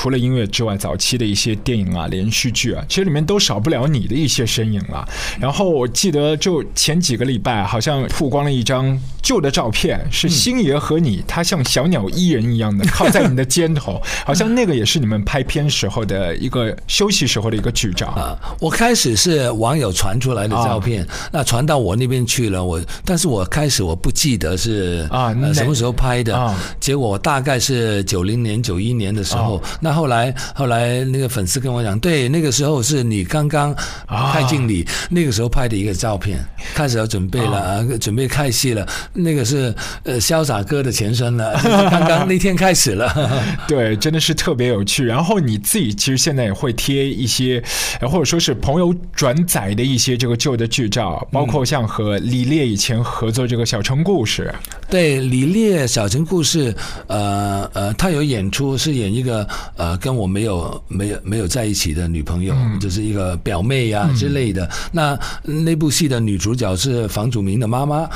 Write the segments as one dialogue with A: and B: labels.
A: 除了音乐之外，早期的一些电影啊、连续剧啊，其实里面都少不了你的一些身影了。然后我记得就前几个礼拜，好像曝光了一张旧的照片，是星爷和你，他像小鸟依人一样的靠在你的肩头，好像那个也是你们拍片时候的一个休息时候的一个剧照啊。
B: 我开始是网友传出来的照片，那传到我那边去了，我但是我开始我不记得是啊什么时候拍的，结果大概是九零年、九一年的时候。那后来后来那个粉丝跟我讲，对，那个时候是你刚刚拍敬礼，那个时候拍的一个照片，开始要准备了，准备开戏了。那个是呃潇洒哥的前身了，刚刚那天开始了。
A: 对，真的是特别有趣。然后你自己其实现在也会贴一些，或者说是朋友转载的一些这个旧的剧照，包括像和李烈以前合作这个《小城故事》。
B: 对，李烈《小城故事》，呃呃，他有演出是演一个呃跟我没有没有没有在一起的女朋友，就是一个表妹呀之类的。那那部戏的女主角是房祖名的妈妈，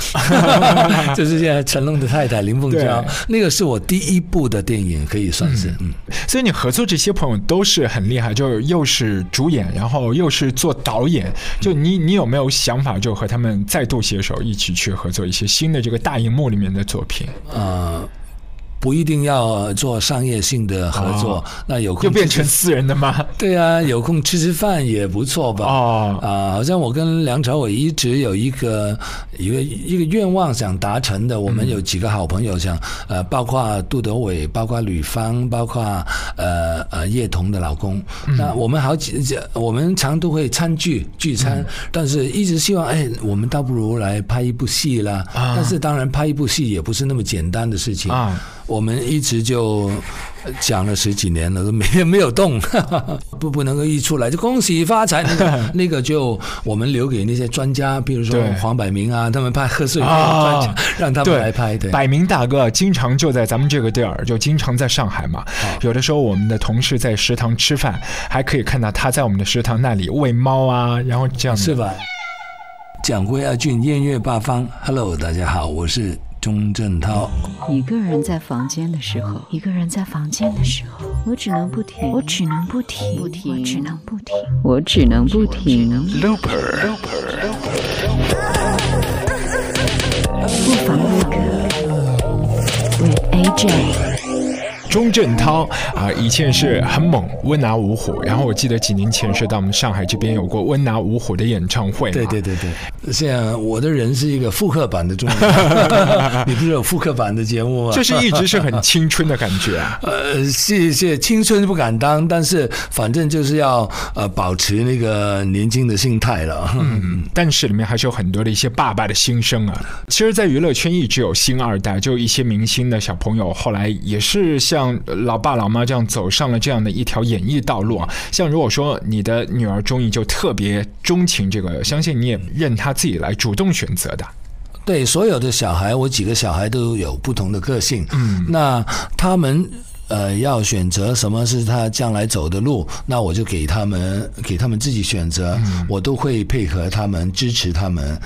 B: 就是现在成龙的太太林凤娇。那个是我第一部的电影，可以算是。嗯，
A: 所以你合作这些朋友都是很厉害，就又是主演，然后又是做导演。就你你有没有想法，就和他们再度携手，一起去合作一些新的这个大荧幕里面？的作品，
B: 呃。不一定要做商业性的合作，那有空
A: 就变成私人的吗？
B: 对啊，有空吃吃饭也不错吧？哦啊，好像我跟梁朝伟一直有一个一个一个愿望想达成的。我们有几个好朋友，像呃，包括杜德伟，包括吕方，包括呃呃叶童的老公。那我们好几我们常都会餐聚聚餐，但是一直希望哎，我们倒不如来拍一部戏啦。但是当然拍一部戏也不是那么简单的事情啊。我们一直就讲了十几年了，都没 没有动，不不能够一出来就恭喜发财。那个 那个就我们留给那些专家，比如说黄百鸣啊，他们拍贺岁片专家，让他们来拍。对，
A: 百鸣大哥经常就在咱们这个地儿，就经常在上海嘛。有的时候我们的同事在食堂吃饭，还可以看到他在我们的食堂那里喂猫啊，然后这样
B: 是吧？蒋辉阿俊，艳月八方，Hello，大家好，我是。钟镇涛，
C: 一个人在房间的时候，一个人在房间的时候，我只能不停，我只能不停，不停，我只能不停，我只能不停。Looper，不妨录歌，with AJ。
A: 钟镇涛啊，以前是很猛，温拿五虎。然后我记得几年前是到我们上海这边有过温拿五虎的演唱会。
B: 对对对对，现在我的人是一个复刻版的钟。你不是有复刻版的节目吗？
A: 就是一直是很青春的感觉。
B: 呃，谢谢，青春不敢当，但是反正就是要呃保持那个年轻的心态了。
A: 嗯，但是里面还是有很多的一些爸爸的心声啊。其实，在娱乐圈一直有星二代，就一些明星的小朋友，后来也是像。老爸老妈这样走上了这样的一条演艺道路啊，像如果说你的女儿钟意就特别钟情这个，相信你也任她自己来主动选择的。
B: 对，所有的小孩，我几个小孩都有不同的个性，嗯，那他们。呃，要选择什么是他将来走的路，那我就给他们，给他们自己选择，我都会配合他们，支持他们。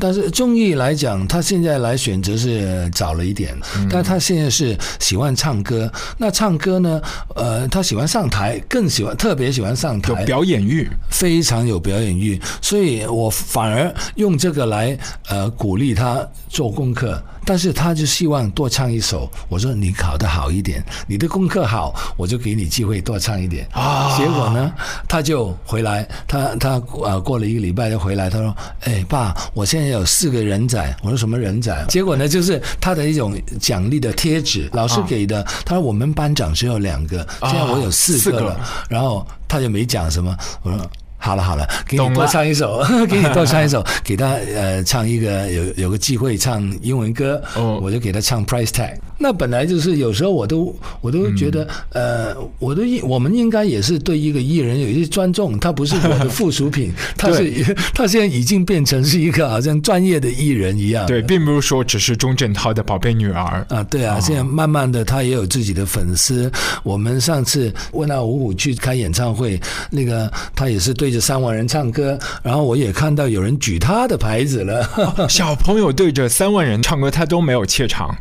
B: 但是综艺来讲，他现在来选择是早了一点，但他现在是喜欢唱歌。那唱歌呢？呃，他喜欢上台，更喜欢，特别喜欢上台，
A: 有表演欲，
B: 非常有表演欲。所以我反而用这个来呃鼓励他做功课。但是他就希望多唱一首。我说你考得好一点，你的功课好，我就给你机会多唱一点。啊！结果呢，他就回来，他他啊过了一个礼拜就回来，他说：“哎，爸，我现在有四个人仔。”我说：“什么人仔？”结果呢，就是他的一种奖励的贴纸，老师给的。他说：“我们班长只有两个，现在我有四个了。”然后他就没讲什么。我说。好了好了，给你多唱一首，给你多唱一首，给他呃唱一个有有个机会唱英文歌，我就给他唱 Price Tag。那本来就是有时候我都我都觉得呃，我都我们应该也是对一个艺人有一些尊重，他不是我的附属品，他是他现在已经变成是一个好像专业的艺人一样。
A: 对，并不是说只是钟镇涛的宝贝女儿
B: 啊。对啊，现在慢慢的他也有自己的粉丝。我们上次问到五五去开演唱会，那个他也是对。着三万人唱歌，然后我也看到有人举他的牌子了。
A: 小朋友对着三万人唱歌，他都没有怯场。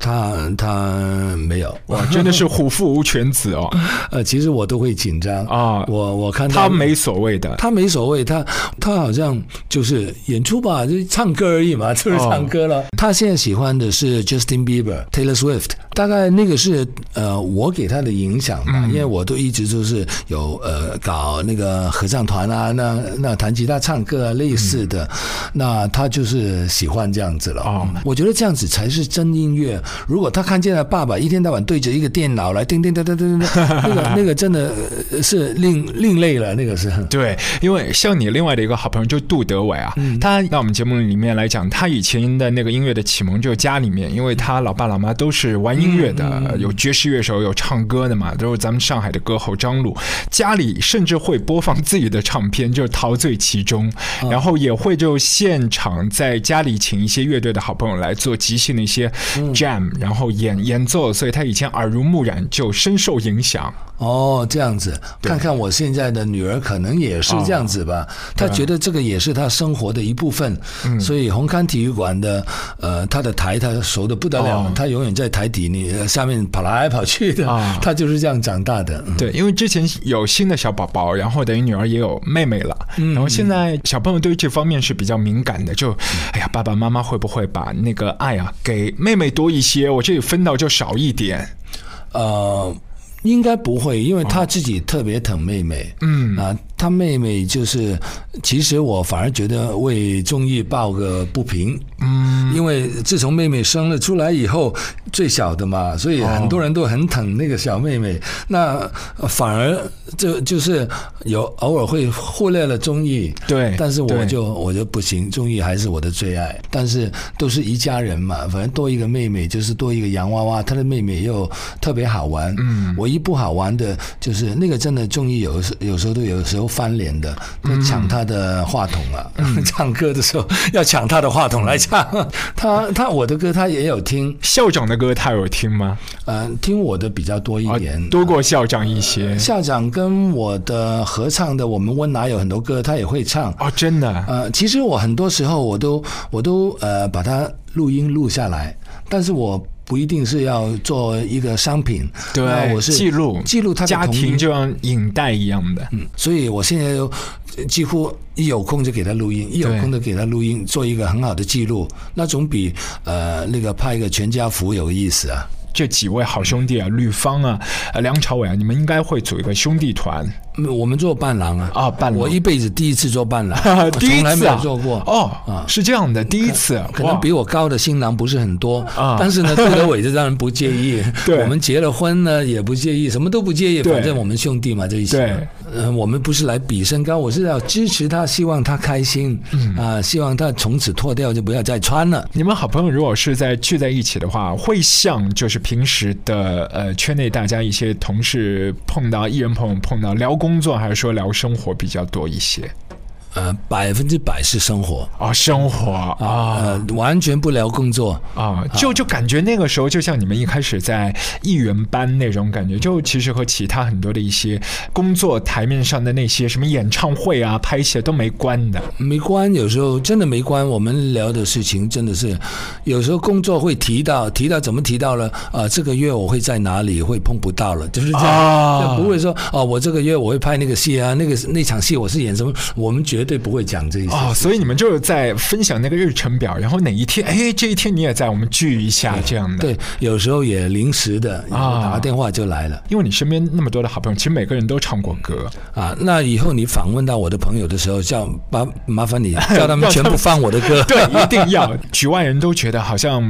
B: 他他没有，
A: 哇，真的是虎父无犬子哦。
B: 呃，其实我都会紧张。
A: 啊
B: 我我看到
A: 他没所谓的，
B: 他没所谓，他他好像就是演出吧，就唱歌而已嘛，就是唱歌了。他现在喜欢的是 Justin Bieber、Taylor Swift，大概那个是呃我给他的影响吧，因为我都一直就是有呃搞那个合唱团啊，那那弹吉他、唱歌啊类似的，那他就是喜欢这样子了。
A: 哦
B: 我觉得这样子才是真音乐。如果他看见了爸爸一天到晚对着一个电脑来叮叮叮叮叮叮，那个那个真的呃是另另类了，那个是。
A: 对，因为像你另外的一个好朋友就杜德伟啊，他在我们节目里面来讲，他以前的那个音乐的启蒙就是家里面，因为他老爸老妈都是玩音乐的，有爵士乐手，有唱歌的嘛，都是咱们上海的歌后张璐，家里甚至会播放自己的唱片，就陶醉其中，然后也会就现场在家里请一些乐队的好朋友来做即兴的一些 jam，、然后演演奏，所以他以前耳濡目染，就深受影响。
B: 哦，这样子，看看我现在的女儿可能也是这样子吧。她觉得这个也是她生活的一部分，所以红磡体育馆的呃，她的台她熟的不得了，
A: 哦。
B: 她永远在台底你呃下面跑来跑去的
A: 啊，
B: 她就是这样长大的。嗯。
A: 对，因为之前有新的小宝宝，然后等于女儿也有妹妹了，然后现在小朋友对于这方面是比较敏感的，就哎呀，爸爸妈妈会不会把那个爱啊给妹妹多一些，我这里分到就少一点？
B: 呃，应该不会，因为他自己特别疼妹妹。
A: 嗯
B: 啊，她妹妹就是，其实我反而觉得为综艺抱个不平。
A: 嗯，
B: 因为自从妹妹生了出来以后，最小的嘛，所以很多人都很疼那个小妹妹。那呃反而就就是有偶尔会忽略了综艺，
A: 对
B: 但是我就我就不行，综艺还是我的最爱。但是都是一家人嘛，反正多一个妹妹就是多一个洋娃娃，她的妹妹又特别好玩。
A: 嗯
B: 我一不好玩的就是那个真的综艺有时有时候都有时候翻脸的，
A: 嗯
B: 都抢他的话筒啊，唱歌的时候要抢他的话筒来唱。他他我的歌他也有听，
A: 校长的歌他有听吗？
B: 呃，听我的比较多一
A: 啊
B: 点。，
A: 多过校长一些。
B: 校长跟我的合唱的，我们温拿有很多歌，他也会唱。
A: 哦，真的，
B: 呃，其实我很多时候我都我都呃把它录音录下来，但是我不一定是要做一个商品，那
A: 对，
B: 我是
A: 记录
B: 记录他的
A: 家
B: 童音
A: 庭就像影带一样的。
B: 嗯，所以我现在几乎一有空就给他录音，一有空就给他录音，做一个很好的记录，那总比呃那个拍一个全家福有意思啊。
A: 这几位好兄弟啊，吕方啊，呃，梁朝伟啊，你们应该会组一个兄弟团。
B: 嗯我们做伴郎啊，
A: 啊，伴郎。
B: 我一辈子第一次做伴郎，
A: 第一
B: 从来没有做过。
A: 哦
B: 啊，
A: 是这样的，第一次，
B: 可能比我高的新郎不是很多
A: 啊。
B: 但是呢，杜德伟就当然不介意。
A: 对。
B: 我们结了婚呢，也不介意，什么都不介意，反正我们兄弟嘛，这一些。
A: 对，
B: 呃，我们不是来比身高，我是要支持他，希望他开心，
A: 嗯。
B: 啊、希望他从此脱掉就不要再穿了。
A: 你们好朋友如果是在聚在一起的话，会像就是平时的呃圈内大家一些同事碰到艺人朋友碰到聊工作，还是说聊生活比较多一些？
B: 呃，百分之百是生活
A: 啊，生活啊
B: 呃，完全不聊工作。
A: 啊，就就感觉那个时候，就像你们一开始在艺员班那种感觉，就其实和其他很多的一些工作台面上的那些什么演唱会啊、拍戏都没关的。
B: 没关，有时候真的没关。我们聊的事情真的是，有时候工作会提到，提到怎么提到了？啊、这个月我会在哪里会碰不到了，就是这样，不会说哦，我这个月我会拍那个戏啊，那个那场戏我是演什么，我们绝对不会讲这些。
A: 哦，所以你们就是在分享那个日程表，然后哪一天，哎，这一天你也在，我们聚一下这样的。
B: 对，有时候也临时的，
A: 啊
B: 打个电话就来了
A: 因为你身边那么多的好朋友，其实每个人都唱过歌。
B: 啊。那以后你访问到我的朋友的时候，叫麻麻烦你 叫他们全部放我的歌。
A: 对，一定要。局外人都觉得好像，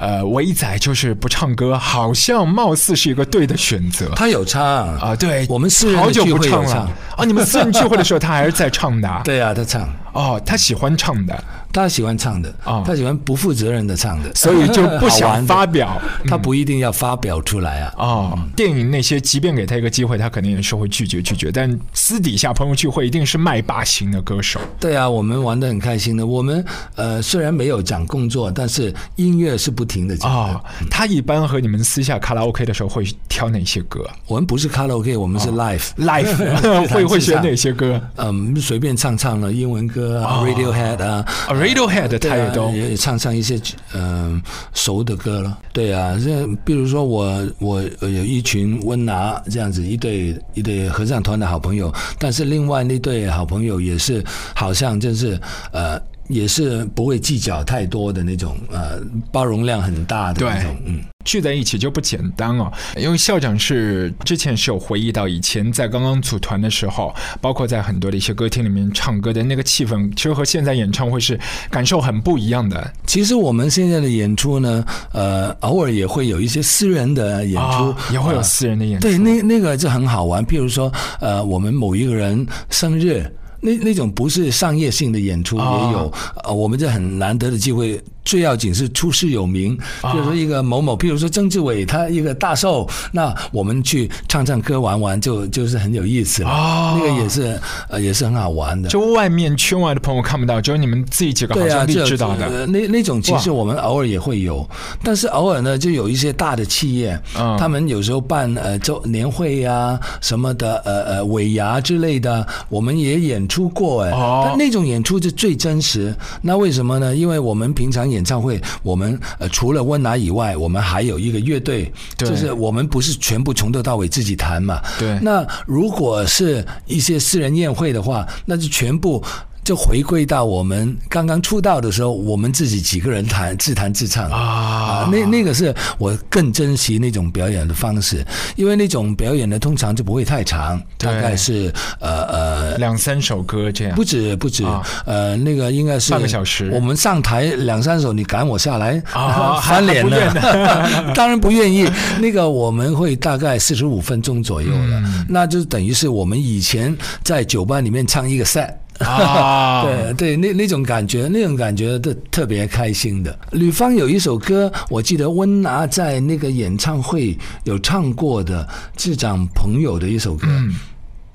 A: 呃，伟仔就是不唱歌，好像貌似是一个对的选择
B: 他有唱
A: 啊。对，
B: 我们私人
A: 好久
B: 聚
A: 不唱了。啊！你们私人聚会的时候，他还是在唱的啊。
B: 对啊，他唱。
A: 哦，他喜欢唱的，
B: 他喜欢唱的
A: 啊
B: 他喜欢不负责任的唱的，
A: 所以就不想 发表。
B: 他不一定要发表出来啊。
A: 哦，电影那些，即便给他一个机会，他肯定也是会拒绝拒绝。但私底下朋友聚会，一定是麦霸型的歌手。
B: 对啊，我们玩的很开心的。我们呃虽然没有讲工作，但是音乐是不停的讲的。
A: 哦，他一般和你们私下卡拉 OK 的时候会挑哪些歌
B: 我们不是卡拉 OK，我们是 live。
A: ？Live 会会选哪些歌
B: 嗯，随便唱唱了英文歌啊、r a d i o h e a d 啊，
A: 啊？Radiohead
B: 对啊
A: 他也都
B: 也唱唱一些嗯、熟的歌了。对啊，这比如说我我有一群温拿这样子一对一对合唱团的好朋友，但是另外那对好朋友也是好像就是呃。也是不会计较太多的那种，呃，包容量很大的那种，嗯，
A: 聚在一起就不简单哦。因为校长是之前是有回忆到以前在刚刚组团的时候，包括在很多的一些歌厅里面唱歌的那个气氛，其实和现在演唱会是感受很不一样的。
B: 其实我们现在的演出呢，呃，偶尔也会有一些私人的演出，
A: 啊也会有
B: 呃
A: 私人的演出。
B: 对，那那个就很好玩。譬如说，呃，我们某一个人生日，那那种不是商业性的演出也有，呃，我们这很难得的机会。最要紧是出师有名，比如说一个某某，比如说曾志伟他一个大寿，那我们去唱唱歌玩玩就就是很有意思了。
A: 哦
B: 那个也是呃也是很好玩的。
A: 就外面圈外的朋友看不到，只有你们自己几个好兄弟
B: 这
A: 知道的。
B: 呃那那种其实我们偶尔也会有，但是偶尔呢，就有一些大的企业，
A: 嗯
B: 他们有时候办呃周年会呀、什么的，呃呃尾牙之类的，我们也演出过哎，
A: 哦
B: 但那种演出是最真实。那为什么呢？因为我们平常演唱会，我们呃除了温拿以外，我们还有一个乐队，就是我们不是全部从头到尾自己弹嘛，
A: 对。
B: 那如果是一些私人宴会的话，那就全部。就回归到我们刚刚出道的时候，我们自己几个人弹自弹自唱。
A: 啊
B: 那那个是我更珍惜那种表演的方式，因为那种表演呢，通常就不会太长，大概是呃呃
A: 两三首歌这样
B: 不。止不止，
A: 啊
B: 呃，那个应该是
A: 半个小时
B: 我们上台两三首，你赶我下来，
A: 啊
B: 翻脸
A: 还不愿
B: 了。当然不愿意。那个我们会大概四十五分钟左右了，
A: 嗯
B: 那就等于是我们以前在酒吧里面唱一个 set。
A: 啊
B: 对对，那那种感觉，那种感觉特特别开心的。吕方有一首歌，我记得温拿在那个演唱会有唱过的，智障朋友的一首歌。
A: 嗯，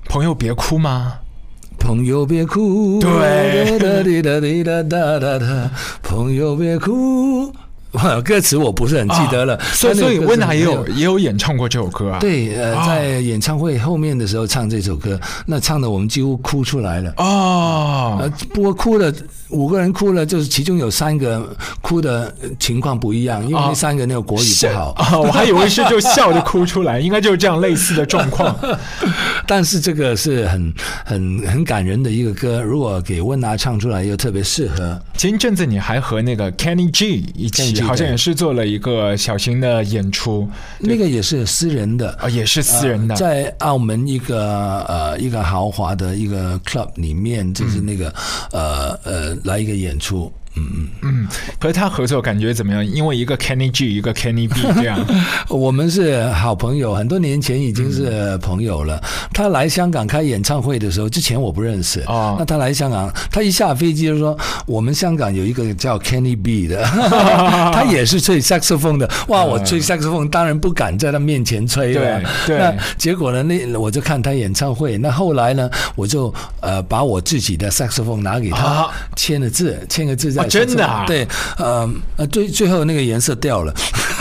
A: 朋友别哭吗？
B: 朋友别哭，
A: 对
B: 哒滴哒滴哒哒哒哒，朋友别哭。哇，歌词我不是很记得了，
A: 啊所以所以温拿也有也有演唱过这首歌啊。
B: 对，呃，
A: 啊
B: 在演唱会后面的时候唱这首歌，那唱的我们几乎哭出来了。
A: 哦
B: 呃，不过哭了五个人哭了，就是其中有三个哭的情况不一样，因为
A: 啊
B: 那三个那个国语不好。
A: 啊，我还以为是就笑着哭出来，应该就是这样类似的状况。
B: 但是这个是很很很感人的一个歌，如果给温拿唱出来又特别适合。
A: 前一阵子你还和那个 Kenny G 一起好像也是做了一个小型的演出
B: 那个也是私人的，
A: 啊，也是私人的。
B: 在澳门一个呃一个豪华的一个 club 里面，就是那个、呃呃来一个演出。嗯嗯，
A: 嗯，和他合作感觉怎么样？因为一个 Kenny G，一个 Kenny B 这样。
B: 我们是好朋友，很多年前已经是朋友了。他来香港开演唱会的时候，之前我不认识。
A: 哦
B: 那他来香港，他一下飞机就说，我们香港有一个叫 Kenny B 的，他也是吹 saxophone 的。哇，我吹 saxophone 当然不敢在他面前吹了。
A: 对对
B: 那结果呢，那我就看他演唱会。那后来呢，我就呃把我自己的 saxophone 拿给他，
A: 啊
B: 签了字，签个字在、
A: 哦真的啊
B: 对，呃呃，最最后那个颜色掉了。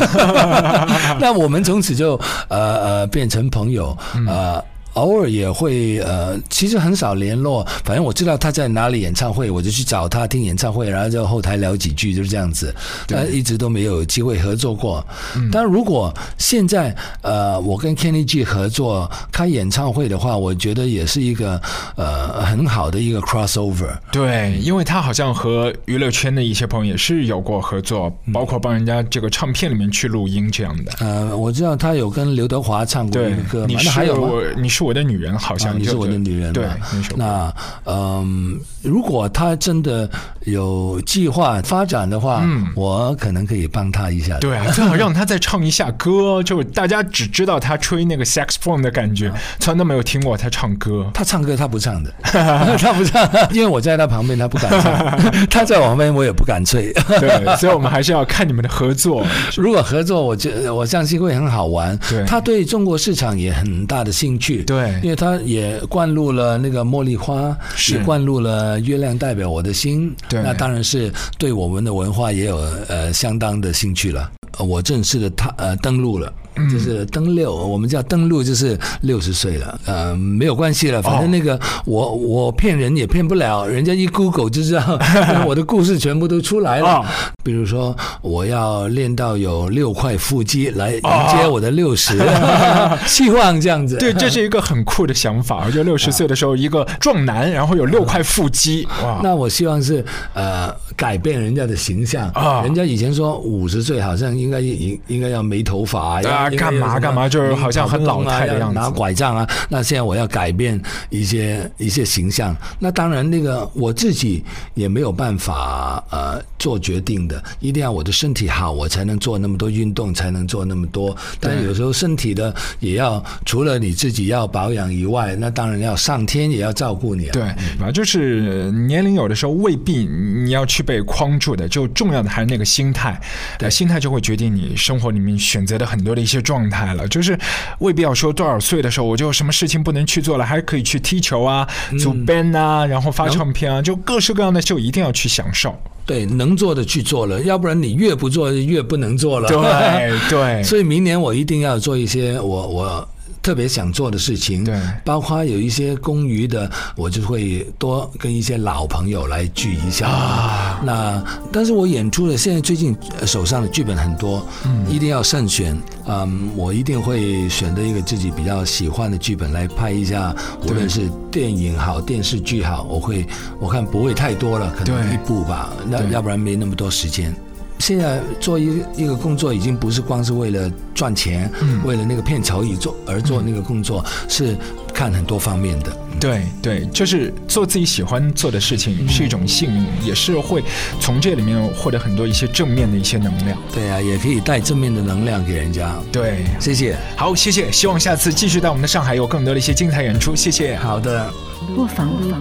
B: 那我们从此就呃呃变成朋友，呃。偶尔也会呃，其实很少联络。反正我知道他在哪里演唱会，我就去找他听演唱会，然后就后台聊几句，就是这样子。但一直都没有机会合作过。但如果现在呃，我跟 Kenny G 合作开演唱会的话，我觉得也是一个呃很好的一个 crossover。
A: 对，因为他好像和娱乐圈的一些朋友也是有过合作，包括帮人家这个唱片里面去录音这样的。
B: 呃，我知道他有跟刘德华唱过一个歌，
A: 你
B: 是还有吗？
A: 你是是我的女人，好像
B: 啊你是我的女人
A: 对
B: 嘛
A: 那
B: 嗯，如果他真的有计划发展的话，
A: 嗯
B: 我可能可以帮他一下。
A: 对啊，最好让他再唱一下歌，就大家只知道他吹那个 saxophone 的感觉，从来都没有听过他唱歌。
B: 他唱歌他不唱的，他不唱，因为我在他旁边，他不敢唱；他在我旁边，我也不敢吹。
A: 对，所以我们还是要看你们的合作。
B: 如果合作，我觉我相信会很好玩。
A: 对
B: 他对中国市场也很大的兴趣。
A: 对
B: 因为他也灌入了那个茉莉花，
A: 是
B: 也灌入了月亮代表我的心。
A: 对
B: 那当然是对我们的文化也有呃相当的兴趣了。呃我正式的他呃登陆了。
A: 嗯
B: 就是登六，我们叫登录，就是六十岁了，呃，没有关系了，反正那个、我我骗人也骗不了，人家一 Google 就知道 我的故事全部都出来了。
A: 哦
B: 比如说，我要练到有六块腹肌来迎接我的六十、希望这样子。
A: 对，这是 一个很酷的想法。就六十岁的时候，一个壮男，然后有六块腹肌，哇！
B: 那我希望是呃改变人家的形象
A: 啊
B: 人家以前说五十岁好像应该应应该要没头发，
A: 对干嘛干嘛就是好像很老态的样子
B: 要拿拐杖啊。那现在我要改变一些一些形象，那当然那个我自己也没有办法呃做决定的，一定要我的身体好，我才能做那么多运动，才能做那么多。但是有时候身体的也要除了你自己要保养以外，那当然要上天也要照顾你啊。
A: 对，反正？就是年龄有的时候未必你要去被框住的，就重要的还是那个心态，对，心态就会决定你生活里面选择的很多的一些状态了。就是未必要说多少岁的时候我就什么事情不能去做了，还可以去踢球啊、组 band 啊，然后发唱片啊，就各式各样的秀一定要去享受。
B: 对，能做的去做了，要不然你越不做越不能做了。
A: 对 对，
B: 所以明年我一定要做一些我我特别想做的事情。
A: 对
B: 包括有一些公余的，我就会多跟一些老朋友来聚一下。
A: 啊
B: 那但是我演出的现在最近呃手上的剧本很多，嗯，一定要慎选。嗯，我一定会选择一个自己比较喜欢的剧本来拍一下，无论是电影好、电视剧好，我会我看不会太多了，可能一部吧，那要不然没那么多时间。现在做一个一个工作，已经不是光是为了赚钱，
A: 嗯
B: 为了那个片酬而做而做那个工作，是看很多方面的。
A: 对对，就是做自己喜欢做的事情是一种幸运，也是会从这里面获得很多一些正面的一些能量。
B: 对啊，也可以带正面的能量给人家。
A: 对，
B: 谢谢。
A: 好，谢谢，希望下次继续在我们的上海有更多的一些精彩演出，谢谢。
B: 好的。
C: 不妨不妨。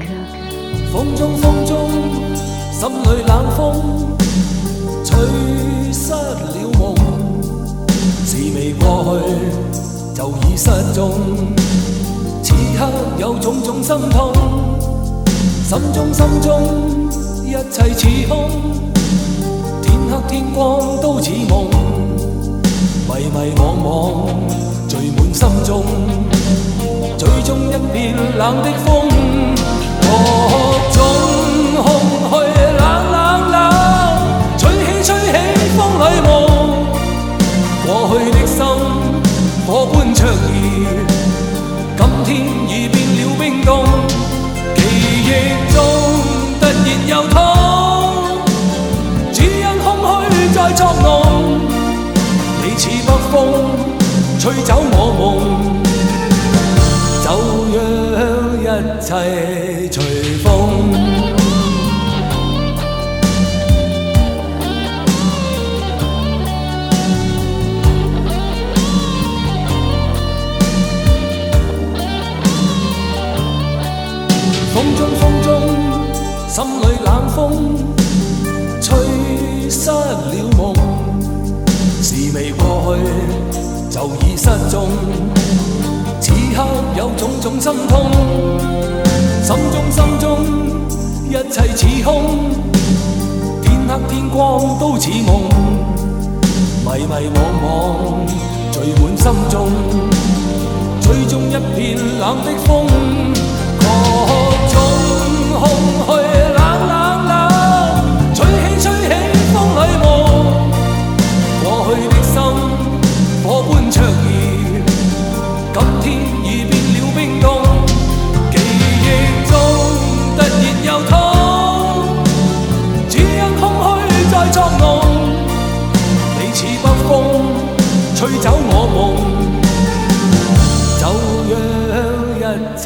D: 风中风中，心里冷风，吹失了梦。事未過去，就已失蹤。此刻有種種心痛，心中心中一切似空，天黑天光都似夢，迷迷惘惘聚滿心中。最終一片冷的風，各種切隨風。風中風中，心裏冷風，吹失了夢。事未過去，就已失蹤。此刻有種種心痛，心中心中一切似空，天黑天光都似夢，迷迷惘惘聚滿心中，最終一片冷的風，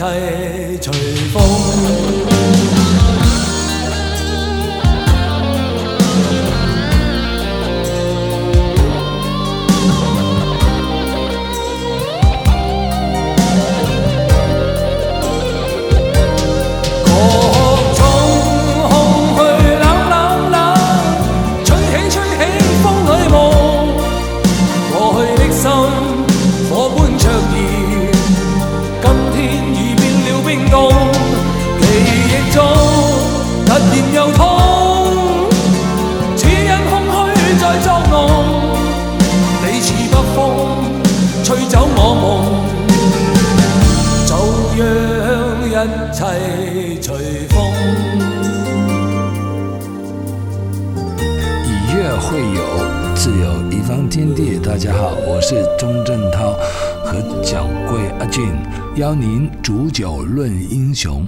B: 切隨風。一切随风。
E: 以乐会友，自有一方天地。大家好，我是钟镇涛和蒋贵阿俊，邀您煮酒论英雄。